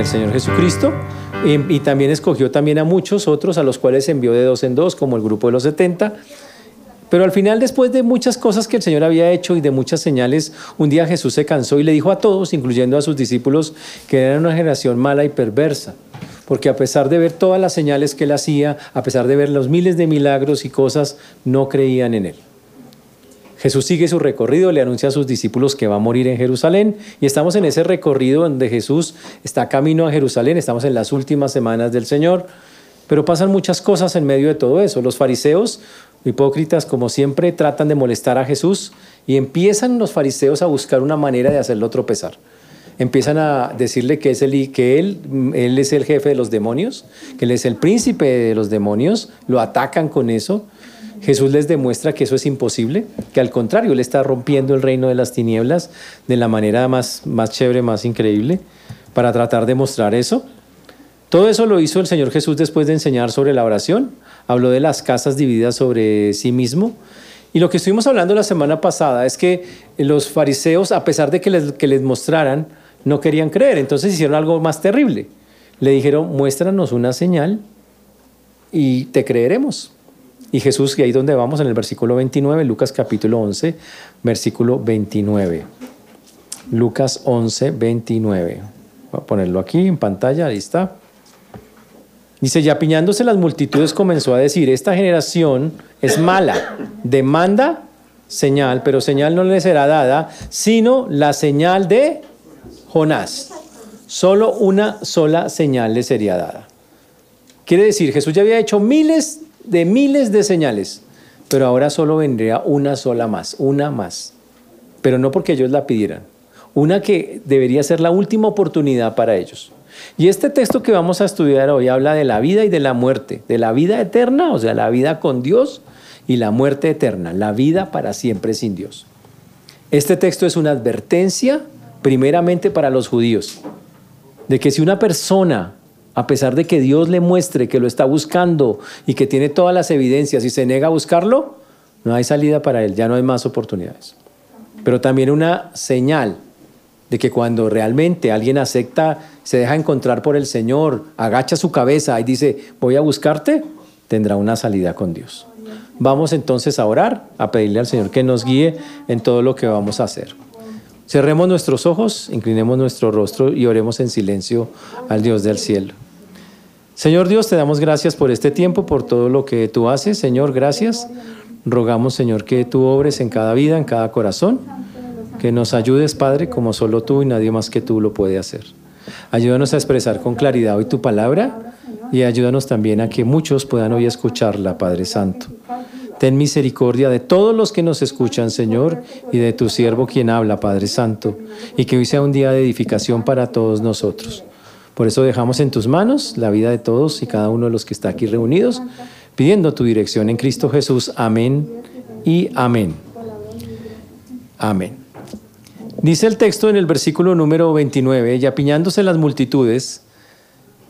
del Señor Jesucristo y, y también escogió también a muchos otros a los cuales envió de dos en dos, como el grupo de los 70. Pero al final, después de muchas cosas que el Señor había hecho y de muchas señales, un día Jesús se cansó y le dijo a todos, incluyendo a sus discípulos, que eran una generación mala y perversa. Porque a pesar de ver todas las señales que él hacía, a pesar de ver los miles de milagros y cosas, no creían en él. Jesús sigue su recorrido, le anuncia a sus discípulos que va a morir en Jerusalén y estamos en ese recorrido donde Jesús está camino a Jerusalén, estamos en las últimas semanas del Señor, pero pasan muchas cosas en medio de todo eso. Los fariseos, hipócritas como siempre, tratan de molestar a Jesús y empiezan los fariseos a buscar una manera de hacerlo tropezar. Empiezan a decirle que, es el, que él, él es el jefe de los demonios, que él es el príncipe de los demonios, lo atacan con eso. Jesús les demuestra que eso es imposible, que al contrario, Él está rompiendo el reino de las tinieblas de la manera más, más chévere, más increíble, para tratar de mostrar eso. Todo eso lo hizo el Señor Jesús después de enseñar sobre la oración. Habló de las casas divididas sobre sí mismo. Y lo que estuvimos hablando la semana pasada es que los fariseos, a pesar de que les, que les mostraran, no querían creer. Entonces hicieron algo más terrible. Le dijeron, muéstranos una señal y te creeremos. Y Jesús, y ahí donde vamos en el versículo 29, Lucas capítulo 11, versículo 29. Lucas 11, 29. Voy a ponerlo aquí en pantalla, ahí está. Dice, y apiñándose las multitudes comenzó a decir, esta generación es mala, demanda señal, pero señal no le será dada, sino la señal de Jonás. Solo una sola señal le sería dada. Quiere decir, Jesús ya había hecho miles de miles de señales, pero ahora solo vendría una sola más, una más. Pero no porque ellos la pidieran, una que debería ser la última oportunidad para ellos. Y este texto que vamos a estudiar hoy habla de la vida y de la muerte, de la vida eterna, o sea, la vida con Dios y la muerte eterna, la vida para siempre sin Dios. Este texto es una advertencia primeramente para los judíos, de que si una persona a pesar de que Dios le muestre que lo está buscando y que tiene todas las evidencias y se niega a buscarlo, no hay salida para él, ya no hay más oportunidades. Pero también una señal de que cuando realmente alguien acepta, se deja encontrar por el Señor, agacha su cabeza y dice, voy a buscarte, tendrá una salida con Dios. Vamos entonces a orar, a pedirle al Señor que nos guíe en todo lo que vamos a hacer. Cerremos nuestros ojos, inclinemos nuestro rostro y oremos en silencio al Dios del cielo. Señor Dios, te damos gracias por este tiempo, por todo lo que tú haces. Señor, gracias. Rogamos, Señor, que tú obres en cada vida, en cada corazón, que nos ayudes, Padre, como solo tú y nadie más que tú lo puede hacer. Ayúdanos a expresar con claridad hoy tu palabra y ayúdanos también a que muchos puedan hoy escucharla, Padre Santo. Ten misericordia de todos los que nos escuchan, Señor, y de tu siervo quien habla, Padre Santo, y que hoy sea un día de edificación para todos nosotros. Por eso dejamos en tus manos la vida de todos y cada uno de los que está aquí reunidos, pidiendo tu dirección en Cristo Jesús. Amén y amén. Amén. Dice el texto en el versículo número 29, y apiñándose las multitudes,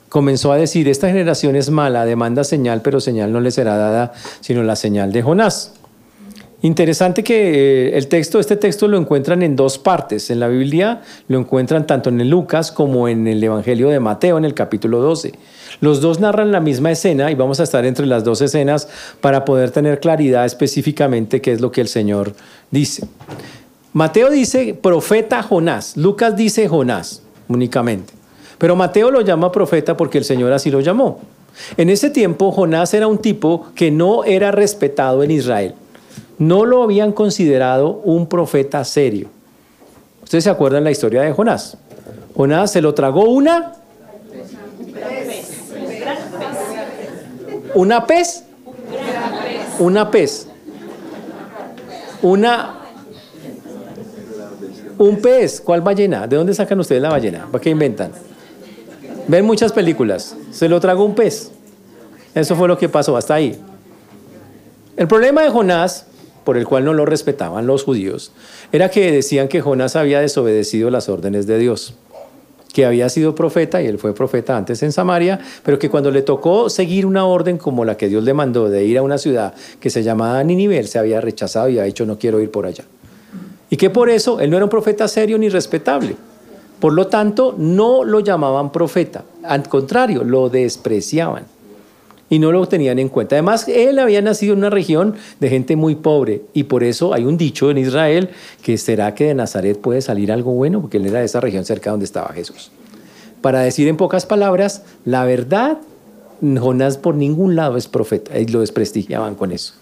comenzó a decir, esta generación es mala, demanda señal, pero señal no le será dada, sino la señal de Jonás. Interesante que eh, el texto, este texto lo encuentran en dos partes. En la Biblia lo encuentran tanto en Lucas como en el Evangelio de Mateo, en el capítulo 12. Los dos narran la misma escena y vamos a estar entre las dos escenas para poder tener claridad específicamente qué es lo que el Señor dice. Mateo dice profeta Jonás, Lucas dice Jonás únicamente. Pero Mateo lo llama profeta porque el Señor así lo llamó. En ese tiempo Jonás era un tipo que no era respetado en Israel. No lo habían considerado un profeta serio. Ustedes se acuerdan la historia de Jonás. Jonás se lo tragó una una pez, una pez, una un pez. ¿Cuál ballena? ¿De dónde sacan ustedes la ballena? ¿Para qué inventan? Ven muchas películas. Se lo tragó un pez. Eso fue lo que pasó hasta ahí. El problema de Jonás, por el cual no lo respetaban los judíos, era que decían que Jonás había desobedecido las órdenes de Dios, que había sido profeta y él fue profeta antes en Samaria, pero que cuando le tocó seguir una orden como la que Dios le mandó de ir a una ciudad que se llamaba Ninive, él se había rechazado y había dicho no quiero ir por allá. Y que por eso él no era un profeta serio ni respetable. Por lo tanto, no lo llamaban profeta, al contrario, lo despreciaban y no lo tenían en cuenta. Además, él había nacido en una región de gente muy pobre y por eso hay un dicho en Israel que será que de Nazaret puede salir algo bueno, porque él era de esa región cerca donde estaba Jesús. Para decir en pocas palabras, la verdad, Jonás por ningún lado es profeta, y lo desprestigiaban con eso.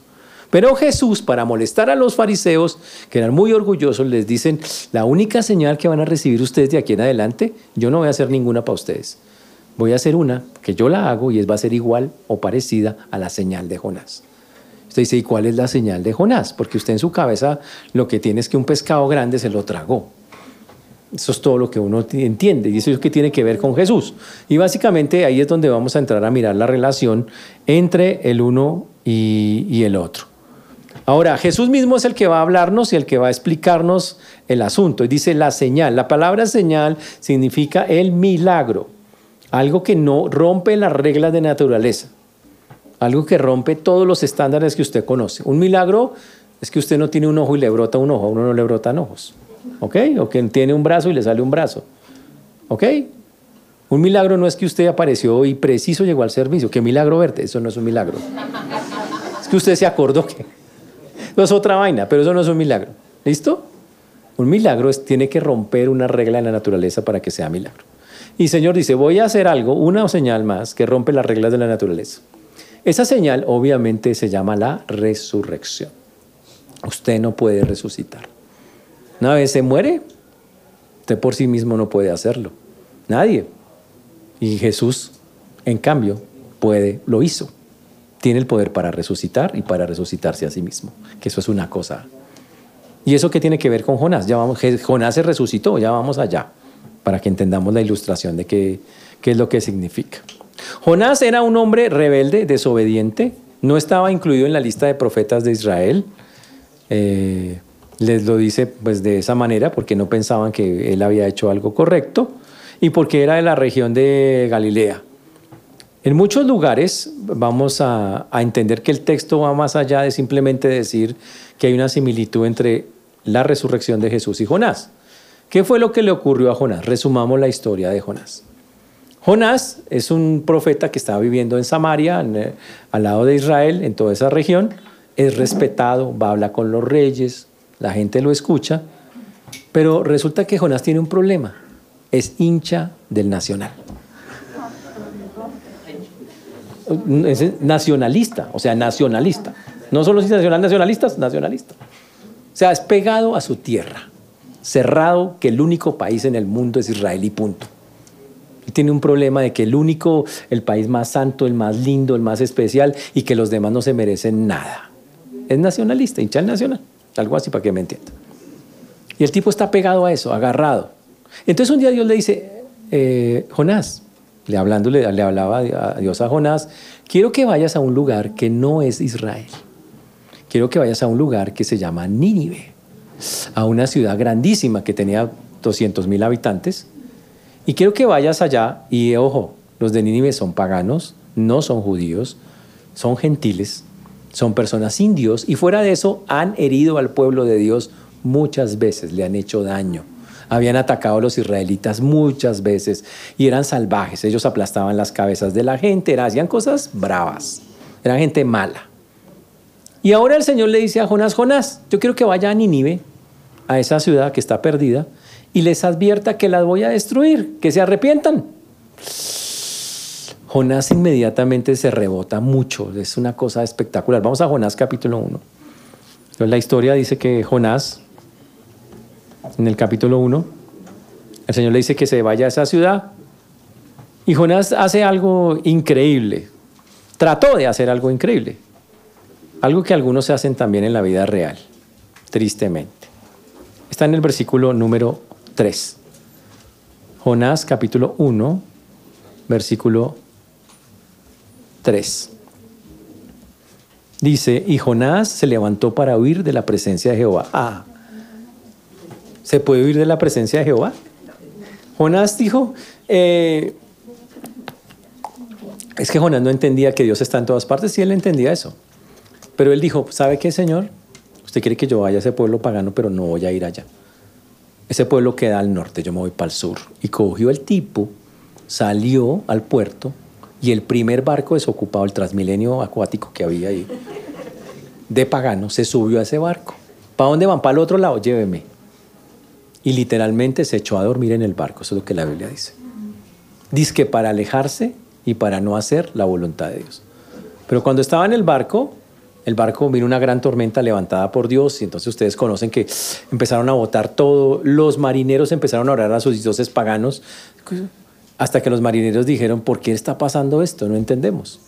Pero Jesús, para molestar a los fariseos, que eran muy orgullosos, les dicen, la única señal que van a recibir ustedes de aquí en adelante, yo no voy a hacer ninguna para ustedes. Voy a hacer una que yo la hago y va a ser igual o parecida a la señal de Jonás. Usted dice, ¿y cuál es la señal de Jonás? Porque usted en su cabeza lo que tiene es que un pescado grande se lo tragó. Eso es todo lo que uno entiende y eso es lo que tiene que ver con Jesús. Y básicamente ahí es donde vamos a entrar a mirar la relación entre el uno y, y el otro. Ahora, Jesús mismo es el que va a hablarnos y el que va a explicarnos el asunto. Y dice la señal. La palabra señal significa el milagro. Algo que no rompe las reglas de naturaleza. Algo que rompe todos los estándares que usted conoce. Un milagro es que usted no tiene un ojo y le brota un ojo. A uno no le brotan ojos. ¿Ok? O que tiene un brazo y le sale un brazo. ¿Ok? Un milagro no es que usted apareció y preciso llegó al servicio. ¿Qué milagro verte? Eso no es un milagro. Es que usted se acordó que es otra vaina, pero eso no es un milagro. ¿Listo? Un milagro es, tiene que romper una regla de la naturaleza para que sea milagro. Y Señor dice, voy a hacer algo, una señal más, que rompe las reglas de la naturaleza. Esa señal obviamente se llama la resurrección. Usted no puede resucitar. Una vez se muere, usted por sí mismo no puede hacerlo. Nadie. Y Jesús, en cambio, puede, lo hizo tiene el poder para resucitar y para resucitarse a sí mismo, que eso es una cosa. ¿Y eso qué tiene que ver con Jonás? Ya vamos, Jonás se resucitó, ya vamos allá, para que entendamos la ilustración de qué, qué es lo que significa. Jonás era un hombre rebelde, desobediente, no estaba incluido en la lista de profetas de Israel. Eh, les lo dice pues de esa manera porque no pensaban que él había hecho algo correcto y porque era de la región de Galilea. En muchos lugares vamos a, entender que el texto va más allá de simplemente decir que hay una similitud entre la resurrección de Jesús y Jonás. ¿Qué fue lo que le ocurrió a Jonás? Resumamos la historia de Jonás. Jonás es un profeta que estaba viviendo en Samaria, eh, al lado de Israel, en toda esa región. Es respetado, va a hablar con los reyes, la gente lo escucha, pero resulta que Jonás tiene un problema. Es hincha del nacional es nacionalista, o sea, nacionalista. No solo es nacional, nacionalistas, nacionalista. O sea, es pegado a su tierra, cerrado que el único país en el mundo es Israel y punto. Tiene un problema de que el único, el país más santo, el más lindo, el más especial y que los demás no se merecen nada. Es nacionalista, hincha nacional, algo así para que me entienda. Y el tipo está pegado a eso, agarrado. Entonces un día Dios le dice, eh, Jonás, le, hablándole, le hablaba a Dios a Jonás, quiero que vayas a un lugar que no es Israel. Quiero que vayas a un lugar que se llama Nínive, a una ciudad grandísima que tenía 200 mil habitantes. Y quiero que vayas allá y, ojo, los de Nínive son paganos, no son judíos, son gentiles, son personas sin Dios y fuera de eso han herido al pueblo de Dios muchas veces, le han hecho daño habían atacado a los israelitas muchas veces y eran salvajes. Ellos aplastaban las cabezas de la gente, hacían cosas bravas, eran gente mala. Y ahora el Señor le dice a Jonás, Jonás, yo quiero que vaya a Nínive, a esa ciudad que está perdida, y les advierta que las voy a destruir, que se arrepientan. Jonás inmediatamente se rebota mucho, es una cosa espectacular. Vamos a Jonás capítulo 1. Entonces la historia dice que Jonás en el capítulo 1, el Señor le dice que se vaya a esa ciudad. Y Jonás hace algo increíble. Trató de hacer algo increíble. Algo que algunos hacen también en la vida real, tristemente. Está en el versículo número 3. Jonás capítulo 1, versículo 3. Dice, y Jonás se levantó para huir de la presencia de Jehová. Ah, ¿Se puede huir de la presencia de Jehová? Jonás dijo, eh, es que Jonás no entendía que Dios está en todas partes, sí él entendía eso. Pero él dijo, ¿sabe qué, Señor? Usted quiere que yo vaya a ese pueblo pagano, pero no voy a ir allá. ese pueblo queda al norte, yo me voy para el sur. Y cogió el tipo, salió al puerto y el primer barco desocupado, el transmilenio acuático que había ahí, de pagano, se subió a ese barco. ¿Para dónde van? Para el otro lado, lléveme. Y literalmente se echó a dormir en el barco, eso es lo que la Biblia dice. Dice que para alejarse y para no hacer la voluntad de Dios. Pero cuando estaba en el barco, el barco vino una gran tormenta levantada por Dios y entonces ustedes conocen que empezaron a botar todo, los marineros empezaron a orar a sus dioses paganos, hasta que los marineros dijeron, ¿por qué está pasando esto? No entendemos.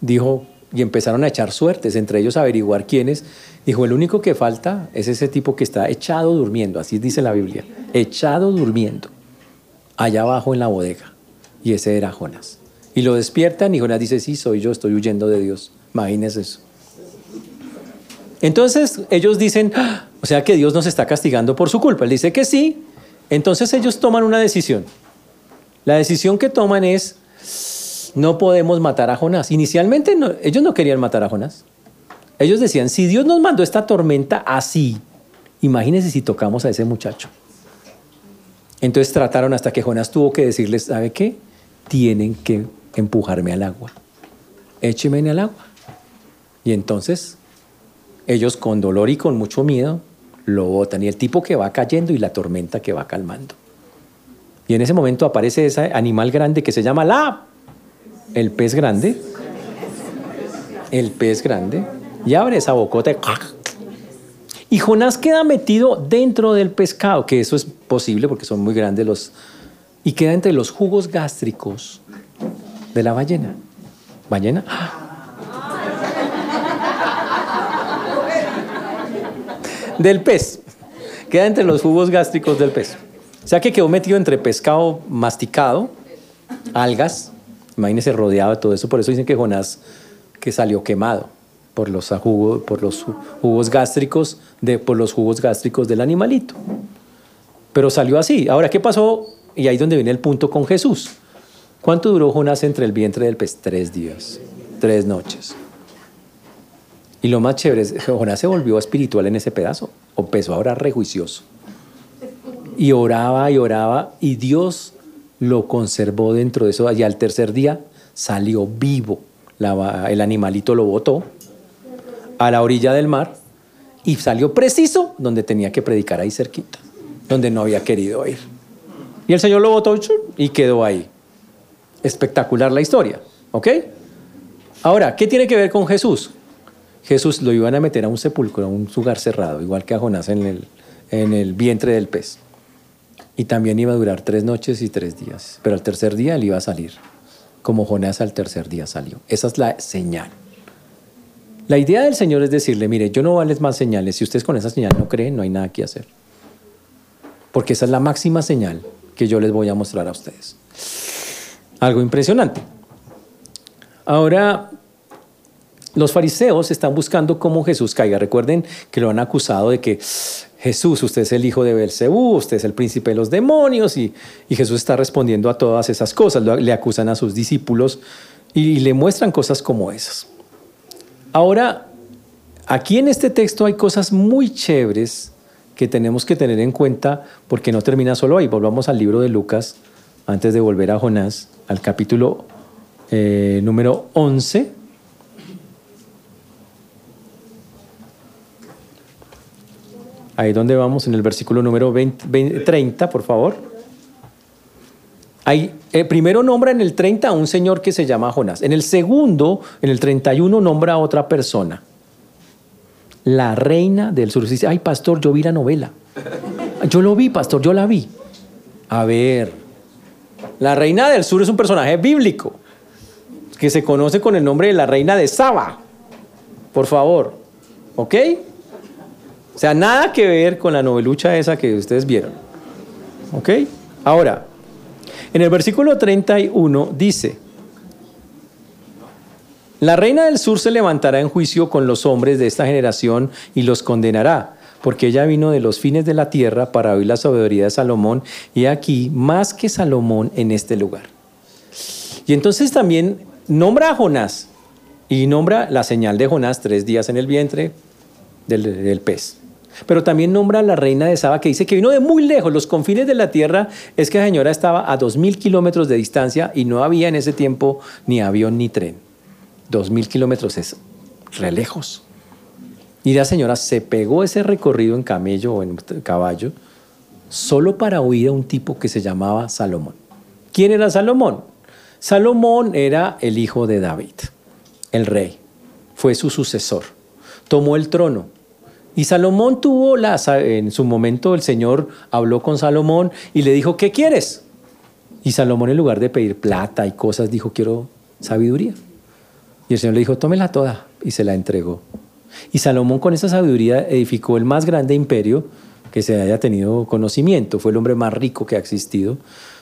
Dijo, y empezaron a echar suertes, entre ellos averiguar quiénes. Dijo, el único que falta es ese tipo que está echado durmiendo, así dice la Biblia, echado durmiendo, allá abajo en la bodega. Y ese era Jonás. Y lo despiertan y Jonás dice, sí, soy yo, estoy huyendo de Dios. Imagínense eso. Entonces ellos dicen, ah, o sea que Dios nos está castigando por su culpa. Él dice que sí. Entonces ellos toman una decisión. La decisión que toman es, no podemos matar a Jonás. Inicialmente ellos no querían matar a Jonás. Ellos decían, si Dios nos mandó esta tormenta así, imagínense si tocamos a ese muchacho. Entonces trataron hasta que Jonás tuvo que decirles, ¿sabe qué? Tienen que empujarme al agua. Écheme el agua. Y entonces ellos con dolor y con mucho miedo lo botan. Y el tipo que va cayendo y la tormenta que va calmando. Y en ese momento aparece ese animal grande que se llama la, el pez grande. El pez grande. Y abre esa bocota. Y Jonás queda metido dentro del pescado, que eso es posible porque son muy grandes los... Y queda entre los jugos gástricos de la ballena. ¿Ballena? Del pez. Queda entre los jugos gástricos del pez. O sea que quedó metido entre pescado masticado, algas, imagínese rodeado de todo eso. Por eso dicen que Jonás que salió quemado por los, jugos, por los jugos gástricos, de, por los jugos gástricos del animalito. Pero salió así. Ahora, ¿qué pasó? Y ahí es donde viene el punto con Jesús. ¿Cuánto duró Jonás entre el vientre del pez? Tres días, tres noches. Y lo más chévere es, Jonás se volvió espiritual en ese pedazo, o empezó a orar rejuicioso. Y oraba y oraba, y Dios lo conservó dentro de eso. Y al tercer día salió vivo. el animalito lo botó a la orilla del mar y salió preciso donde tenía que predicar ahí cerquita, donde no había querido ir. Y el Señor lo botó y quedó ahí. Espectacular la historia, ¿ok? Ahora, ¿qué tiene que ver con Jesús? Jesús lo iban a meter a un sepulcro, a un lugar cerrado, igual que a Jonás en el, en el vientre del pez. Y también iba a durar tres noches y tres días. Pero al tercer día él iba a salir, como Jonás al tercer día salió. Esa es la señal. La idea del Señor es decirle, mire, yo no vales más señales. Si ustedes con esa señal no creen, no hay nada que hacer. Porque esa es la máxima señal que yo les voy a mostrar a ustedes. Algo impresionante. Ahora, los fariseos están buscando cómo Jesús caiga. Recuerden que lo han acusado de que Jesús, usted es el hijo de Belcebú, usted es el príncipe de los demonios, y, Jesús está respondiendo a todas esas cosas. Le acusan a sus discípulos y le muestran cosas como esas. Ahora, aquí en este texto hay cosas muy chéveres que tenemos que tener en cuenta porque no termina solo ahí. Volvamos al libro de Lucas, antes de volver a Jonás, al capítulo eh, número 11 Ahí donde vamos, en el versículo número 30, por favor. Hay, eh, primero nombra en el 30 a un señor que se llama Jonás. En el segundo, en el 31, nombra a otra persona. La reina del sur. Dice, ay, pastor, yo vi la novela. Yo lo vi, pastor, yo la vi. A ver, la reina del sur es un personaje bíblico que se conoce con el nombre de la reina de Saba. Por favor, ¿ok? O sea, nada que ver con la novelucha esa que ustedes vieron. ¿Ok? Ahora, en el versículo 31 dice, la reina del sur se levantará en juicio con los hombres de esta generación y los condenará, porque ella vino de los fines de la tierra para oír la sabiduría de Salomón, y aquí más que Salomón en este lugar. Y entonces también nombra a Jonás y nombra la señal de Jonás tres días en el vientre del, del pez. Pero también nombra a la reina de Saba que dice que vino de muy lejos, los confines de la tierra. Es que la señora estaba a dos mil kilómetros de distancia y no había en ese tiempo ni avión ni tren. Dos mil kilómetros es re lejos. Y la señora se pegó ese recorrido en camello o en caballo solo para oír a un tipo que se llamaba Salomón. ¿Quién era Salomón? Salomón era el hijo de David, el rey. Fue su sucesor. Tomó el trono. Y Salomón tuvo la, en su momento el Señor habló con Salomón y le dijo, ¿qué quieres? Y Salomón en lugar de pedir plata y cosas dijo, quiero sabiduría. Y el Señor le dijo, tómela toda y se la entregó. Y Salomón con esa sabiduría edificó el más grande imperio que se haya tenido conocimiento. Fue el hombre más rico que ha existido.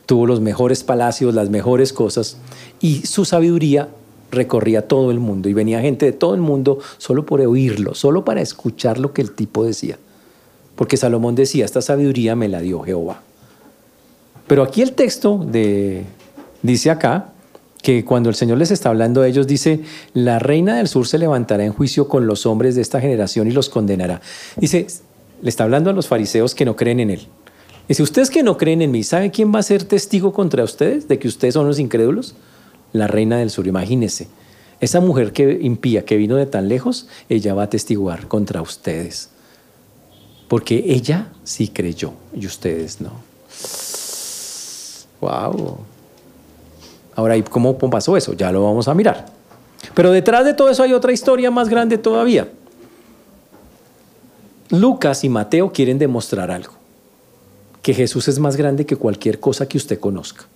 Tuvo los mejores palacios, las mejores cosas. Y su sabiduría recorría todo el mundo. Y venía gente de todo el mundo solo por oírlo, solo para escuchar lo que el tipo decía. Porque Salomón decía, esta sabiduría me la dio Jehová. Pero aquí el texto dice acá, que cuando el Señor les está hablando a ellos, dice, la reina del sur se levantará en juicio con los hombres de esta generación y los condenará. Dice, le está hablando a los fariseos que no creen en él. Dice, ustedes que no creen en mí, ¿saben quién va a ser testigo contra ustedes de que ustedes son los incrédulos? La reina del sur, imagínense. Esa mujer que impía, que vino de tan lejos, ella va a testiguar contra ustedes. Porque ella sí creyó y ustedes no. Wow. Ahora, ¿y cómo pasó eso? Ya lo vamos a mirar. Pero detrás de todo eso hay otra historia más grande todavía. Lucas y Mateo quieren demostrar algo, que Jesús es más grande que cualquier cosa que usted conozca.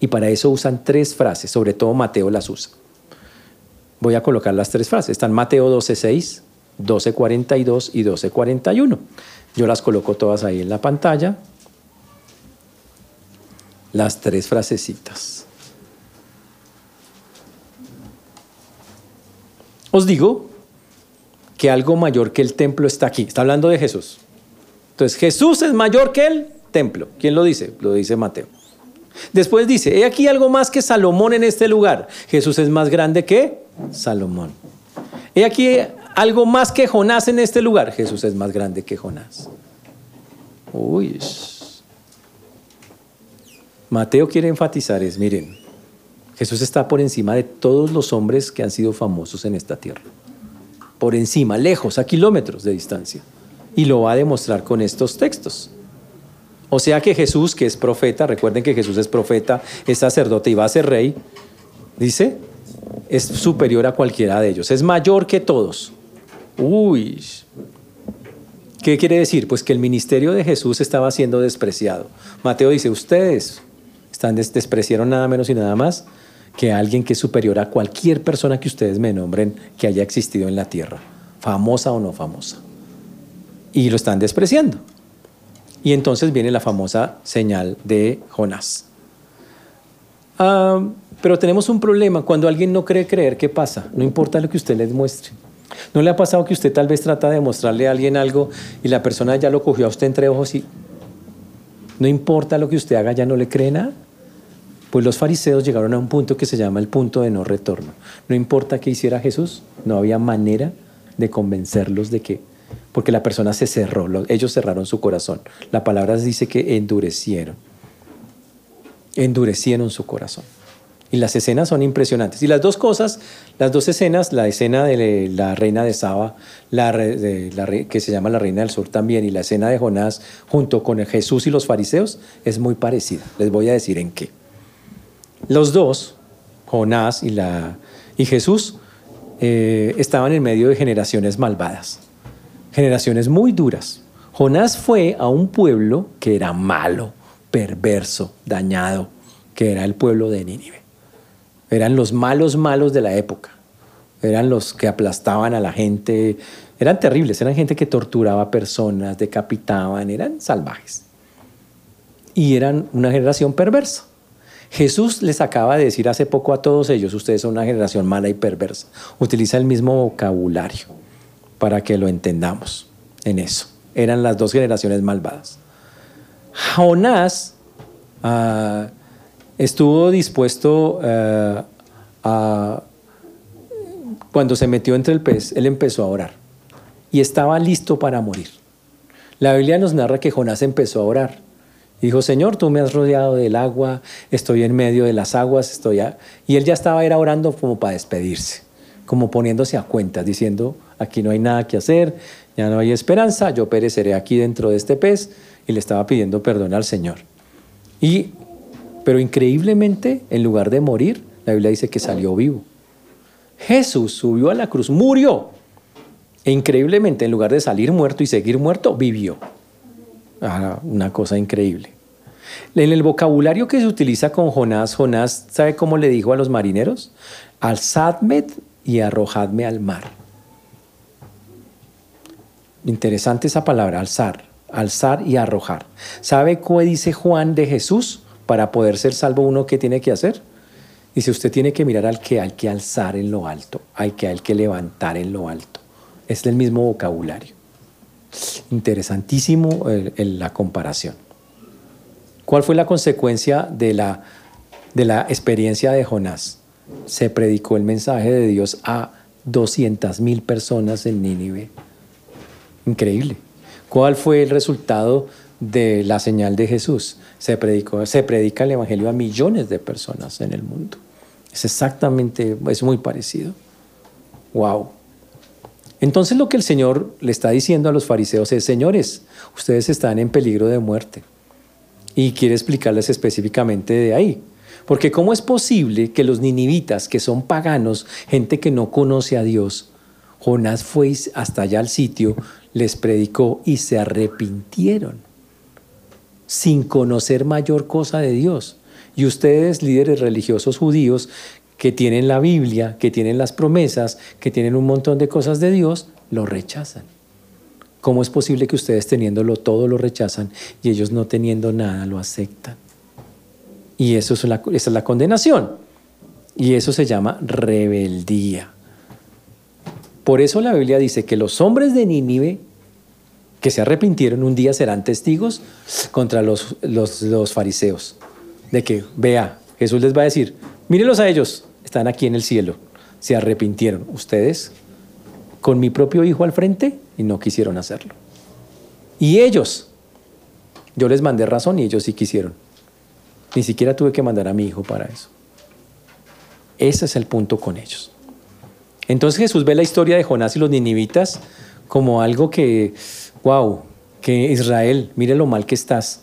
Y para eso usan tres frases, sobre todo Mateo las usa. Voy a colocar las tres frases. Están Mateo 12.6, 12.42 y 12.41. Yo las coloco todas ahí en la pantalla. Las tres frasecitas. Os digo que algo mayor que el templo está aquí. Está hablando de Jesús. Entonces, Jesús es mayor que el templo. ¿Quién lo dice? Lo dice Mateo. Después dice, he aquí algo más que Salomón en este lugar. Jesús es más grande que Salomón. He aquí algo más que Jonás en este lugar. Jesús es más grande que Jonás. Uy. Mateo quiere enfatizar es, miren, Jesús está por encima de todos los hombres que han sido famosos en esta tierra. Por encima, lejos, a kilómetros de distancia. Y lo va a demostrar con estos textos. O sea que Jesús, que es profeta, recuerden que Jesús es profeta, es sacerdote y va a ser rey, dice, es superior a cualquiera de ellos, es mayor que todos. Uy, ¿qué quiere decir? Pues que el ministerio de Jesús estaba siendo despreciado. Mateo dice, ustedes están despreciaron nada menos y nada más que alguien que es superior a cualquier persona que ustedes me nombren que haya existido en la tierra, famosa o no famosa. Y lo están despreciando. Y entonces viene la famosa señal de Jonás. Ah, pero tenemos un problema. Cuando alguien no cree creer, ¿qué pasa? No importa lo que usted les muestre. ¿No le ha pasado que usted tal vez trata de mostrarle a alguien algo y la persona ya lo cogió a usted entre ojos y no importa lo que usted haga, ya no le cree nada? Pues los fariseos llegaron a un punto que se llama el punto de no retorno. No importa qué hiciera Jesús, no había manera de convencerlos de que, porque la persona se cerró, ellos cerraron su corazón. La palabra dice que endurecieron, endurecieron su corazón. Y las escenas son impresionantes. Y las dos cosas, las dos escenas, la escena de la reina de Saba, la, que se llama la reina del sur también, y la escena de Jonás junto con Jesús y los fariseos, es muy parecida. Les voy a decir en qué. Los dos, Jonás y, la, y Jesús, eh, estaban en medio de generaciones malvadas, generaciones muy duras. Jonás fue a un pueblo que era malo, perverso, dañado, que era el pueblo de Nínive. Eran los malos malos de la época. Eran los que aplastaban a la gente. Eran terribles, eran gente que torturaba personas, decapitaban, eran salvajes. Y eran una generación perversa. Jesús les acaba de decir hace poco a todos ellos, ustedes son una generación mala y perversa. Utiliza el mismo vocabulario para que lo entendamos en eso. Eran las dos generaciones malvadas. Jonás ah, estuvo dispuesto ah, a... Cuando se metió entre el pez, él empezó a orar y estaba listo para morir. La Biblia nos narra que Jonás empezó a orar. Dijo, Señor, tú me has rodeado del agua, estoy en medio de las aguas, estoy... Y él ya estaba era orando como para despedirse, como poniéndose a cuentas, diciendo, aquí no hay nada que hacer, ya no hay esperanza, yo pereceré aquí dentro de este pez, y le estaba pidiendo perdón al Señor. Y, pero increíblemente, en lugar de morir, la Biblia dice que salió vivo. Jesús subió a la cruz, murió. E increíblemente, en lugar de salir muerto y seguir muerto, vivió. Ah, una cosa increíble. En el vocabulario que se utiliza con Jonás, Jonás, ¿sabe cómo le dijo a los marineros? Alzadme y arrojadme al mar. Interesante esa palabra, alzar, alzar y arrojar. ¿Sabe qué dice Juan de Jesús para poder ser salvo uno que tiene que hacer? Dice, usted tiene que mirar al que hay que alzar en lo alto, al que hay que levantar en lo alto. Es el mismo vocabulario. Interesantísimo la comparación. ¿Cuál fue la consecuencia de la, de la experiencia de Jonás? Se predicó el mensaje de Dios a 200 mil personas en Nínive. Increíble. ¿Cuál fue el resultado de la señal de Jesús? Se, predica el Evangelio a millones de personas en el mundo. Es exactamente, es muy parecido. Wow. Entonces lo que el Señor le está diciendo a los fariseos es, señores, ustedes están en peligro de muerte. Y quiere explicarles específicamente de ahí. Porque ¿cómo es posible que los ninivitas, que son paganos, gente que no conoce a Dios, Jonás fue hasta allá al sitio, les predicó y se arrepintieron sin conocer mayor cosa de Dios? Y ustedes, líderes religiosos judíos, que tienen la Biblia, que tienen las promesas, que tienen un montón de cosas de Dios, lo rechazan. ¿Cómo es posible que ustedes teniéndolo todo lo rechazan y ellos no teniendo nada lo aceptan? Y eso es la, esa es la condenación. Y eso se llama rebeldía. Por eso la Biblia dice que los hombres de Nínive que se arrepintieron un día serán testigos contra los, los, los fariseos. De que, vea, Jesús les va a decir, mírenlos a ellos, están aquí en el cielo, se arrepintieron. Ustedes, con mi propio hijo al frente, y no quisieron hacerlo. Y ellos, yo les mandé razón y ellos sí quisieron. Ni siquiera tuve que mandar a mi hijo para eso. Ese es el punto con ellos. Entonces Jesús ve la historia de Jonás y los ninivitas como algo que, wow, que Israel, mire lo mal que estás,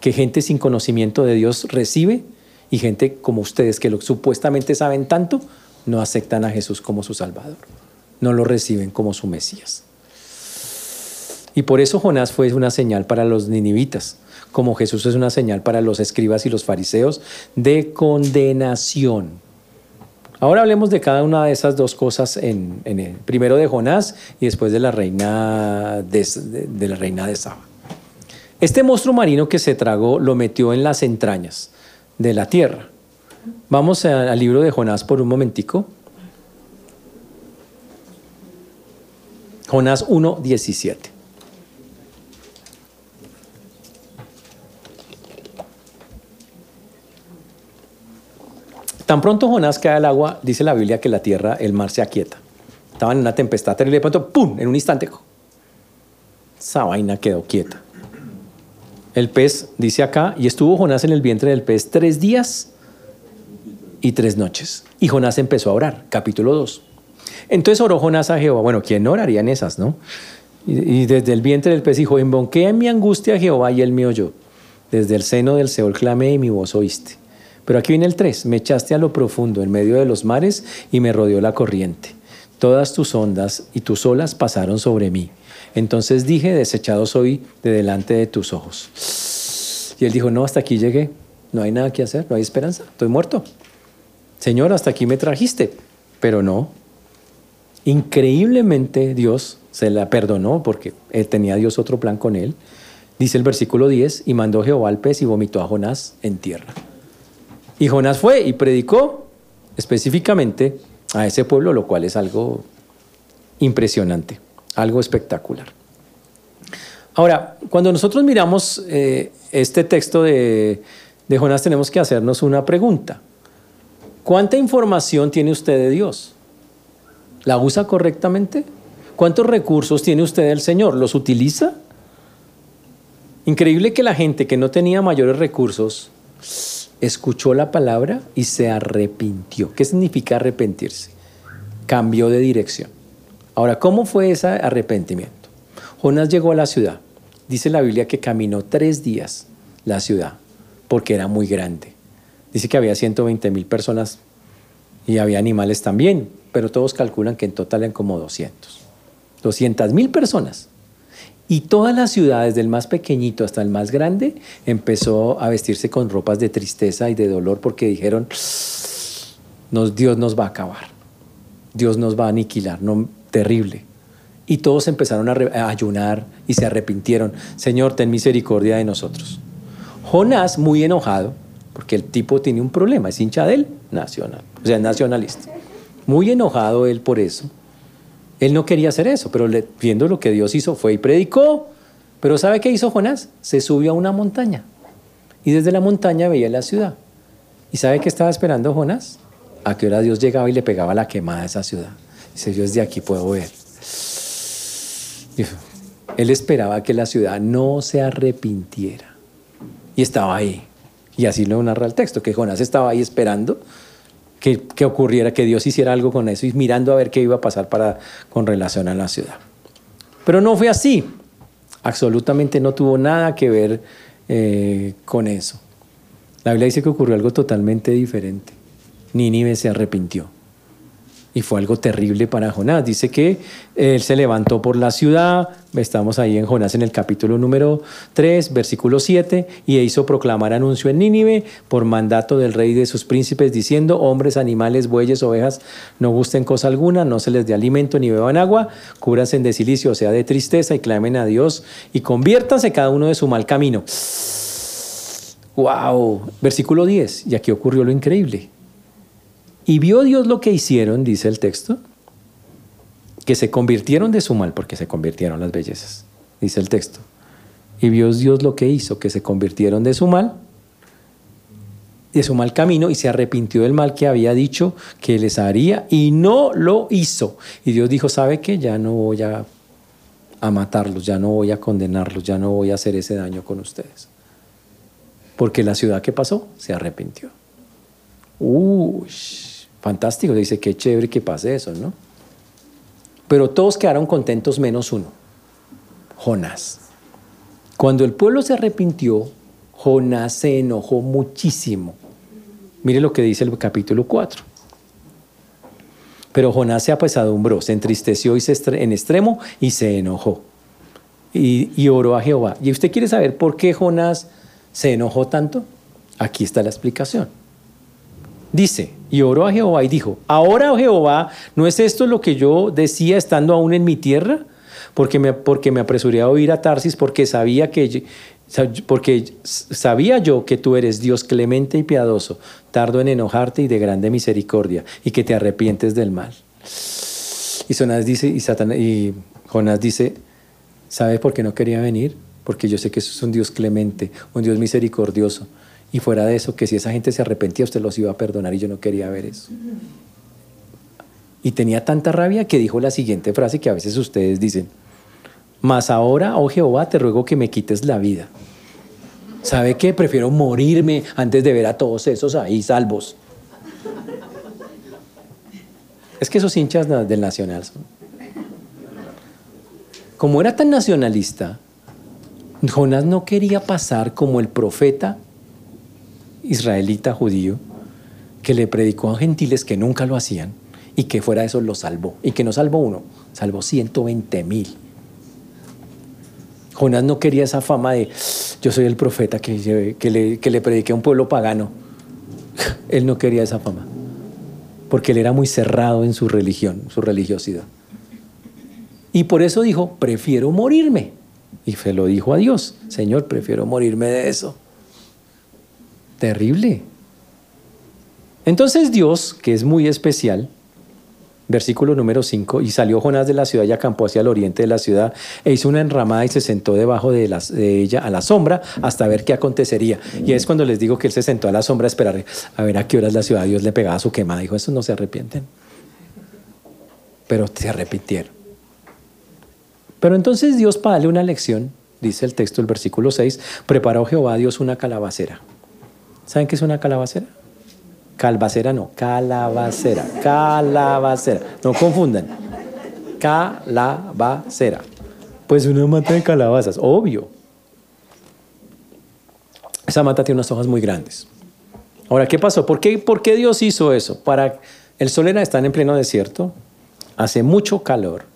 que gente sin conocimiento de Dios recibe y gente como ustedes que lo, supuestamente saben tanto, no aceptan a Jesús como su Salvador, no lo reciben como su Mesías. Y por eso Jonás fue una señal para los ninivitas, como Jesús es una señal para los escribas y los fariseos de condenación. Ahora hablemos de cada una de esas dos cosas en, el primero de Jonás y después de la reina de, de la reina de Saba. Este monstruo marino que se tragó lo metió en las entrañas de la tierra. Vamos al libro de Jonás por un momentico. Jonás 1.17. Tan pronto Jonás cae al agua, dice la Biblia que la tierra, el mar se aquieta. Estaban en una tempestad terrible, de pronto, ¡pum!, en un instante, esa vaina quedó quieta. El pez dice acá, y estuvo Jonás en el vientre del pez tres días y tres noches. Y Jonás empezó a orar, capítulo 2. Entonces oró Jonás a Jehová. Bueno, ¿quién oraría en esas, no? Y, desde el vientre del pez dijo, embonqué en mi angustia a Jehová y él me oyó. Desde el seno del Seol clamé y mi voz oíste. Pero aquí viene el 3, me echaste a lo profundo, en medio de los mares, y me rodeó la corriente. Todas tus ondas y tus olas pasaron sobre mí. Entonces dije, desechado soy de delante de tus ojos. Y él dijo, no, hasta aquí llegué, no hay nada que hacer, no hay esperanza, estoy muerto. Señor, hasta aquí me trajiste, pero no. Increíblemente Dios se la perdonó porque tenía Dios otro plan con él. Dice el versículo 10, y mandó Jehová al pez y vomitó a Jonás en tierra. Y Jonás fue y predicó específicamente a ese pueblo, lo cual es algo impresionante algo espectacular. Ahora, cuando nosotros miramos eh, este texto de, de Jonás, tenemos que hacernos una pregunta. ¿Cuánta información tiene usted de Dios? ¿La usa correctamente? ¿Cuántos recursos tiene usted del Señor? ¿Los utiliza? Increíble que la gente que no tenía mayores recursos escuchó la palabra y se arrepintió. ¿Qué significa arrepentirse? Cambió de dirección. Ahora, ¿cómo fue ese arrepentimiento? Jonás llegó a la ciudad. Dice la Biblia que caminó tres días la ciudad porque era muy grande. Dice que había 120 mil personas y había animales también, pero todos calculan que en total eran como 200. 200 mil personas. Y todas las ciudades, del más pequeñito hasta el más grande, empezó a vestirse con ropas de tristeza y de dolor porque dijeron, Dios nos va a acabar, Dios nos va a aniquilar, no, terrible. Y todos empezaron a, a ayunar y se arrepintieron, Señor, ten misericordia de nosotros. Jonás, muy enojado, porque el tipo tiene un problema, es hincha del nacional, o sea, nacionalista. Muy enojado él por eso, él no quería hacer eso, pero viendo lo que Dios hizo, fue y predicó. Pero ¿sabe qué hizo Jonás? Se subió a una montaña y desde la montaña veía la ciudad. ¿Y sabe qué estaba esperando Jonás? A qué hora Dios llegaba y le pegaba la quemada a esa ciudad. Dice, yo desde aquí puedo ver. Él esperaba que la ciudad no se arrepintiera. Y estaba ahí. Y así lo narra el texto, que Jonás estaba ahí esperando que, ocurriera, que Dios hiciera algo con eso y mirando a ver qué iba a pasar para, con relación a la ciudad. Pero no fue así. Absolutamente no tuvo nada que ver eh, con eso. La Biblia dice que ocurrió algo totalmente diferente. Nínive se arrepintió. Y fue algo terrible para Jonás. Dice que él se levantó por la ciudad, estamos ahí en Jonás en el capítulo número 3, versículo 7, y hizo proclamar anuncio en Nínive por mandato del rey y de sus príncipes, diciendo, hombres, animales, bueyes, ovejas, no gusten cosa alguna, no se les dé alimento ni beban agua, cúbranse de silicio, o sea, de tristeza, y clamen a Dios, y conviértanse cada uno de su mal camino. ¡Wow! Versículo 10, y aquí ocurrió lo increíble. Y vio Dios lo que hicieron, dice el texto, que se convirtieron de su mal, porque se convirtieron las bellezas, dice el texto. Y vio Dios lo que hizo, que se convirtieron de su mal, de su mal camino, y se arrepintió del mal que había dicho que les haría, y no lo hizo. Y Dios dijo, ¿sabe qué? Ya no voy a, matarlos, ya no voy a condenarlos, ya no voy a hacer ese daño con ustedes. Porque la ciudad que pasó se arrepintió. Uy. Fantástico, dice, qué chévere que pase eso, ¿no? Pero todos quedaron contentos menos uno, Jonás. Cuando el pueblo se arrepintió, Jonás se enojó muchísimo. Mire lo que dice el capítulo 4. Pero Jonás se apesadumbró, se entristeció y se en extremo y se enojó. Y, y oró a Jehová. ¿Y usted quiere saber por qué Jonás se enojó tanto? Aquí está la explicación. Dice, y oró a Jehová y dijo, ahora, oh Jehová, ¿no es esto lo que yo decía estando aún en mi tierra? Porque me, porque me apresuré a oír a Tarsis, porque sabía que porque sabía yo que tú eres Dios clemente y piadoso, tardo en enojarte y de grande misericordia, y que te arrepientes del mal. Y Jonás dice, y, y Jonás dice, ¿sabe por qué no quería venir? Porque yo sé que eso es un Dios clemente, un Dios misericordioso, y fuera de eso, que si esa gente se arrepentía, usted los iba a perdonar y yo no quería ver eso. Y tenía tanta rabia que dijo la siguiente frase que a veces ustedes dicen, mas ahora, oh Jehová, te ruego que me quites la vida. ¿Sabe qué? Prefiero morirme antes de ver a todos esos ahí salvos. Es que esos hinchas del Nacional son. Como era tan nacionalista, Jonás no quería pasar como el profeta israelita judío que le predicó a gentiles que nunca lo hacían y que fuera eso lo salvó. Y que no salvó uno, salvó 120 mil. Jonás no quería esa fama de yo soy el profeta que, que, le, que le prediqué a un pueblo pagano. Él no quería esa fama, porque él era muy cerrado en su religión, su religiosidad. Y por eso dijo, prefiero morirme. Y se lo dijo a Dios, Señor, prefiero morirme de eso. Terrible. Entonces Dios, que es muy especial, versículo número 5, y salió Jonás de la ciudad y acampó hacia el oriente de la ciudad e hizo una enramada y se sentó debajo de, ella a la sombra hasta ver qué acontecería. Y es cuando les digo que él se sentó a la sombra a esperar a ver a qué horas la ciudad Dios le pegaba su quemada. Dijo, estos no se arrepienten. Pero se arrepintieron. Pero entonces Dios para darle una lección dice el texto del versículo 6, preparó Jehová a Dios una calabacera. ¿Saben qué es una calabacera? Calvacera no, calabacera, calabacera. No confundan. Calabacera. Pues una mata de calabazas, obvio. Esa mata tiene unas hojas muy grandes. Ahora, ¿qué pasó? ¿Por qué, ¿Por qué Dios hizo eso? Para el sol era estar en pleno desierto, hace mucho calor.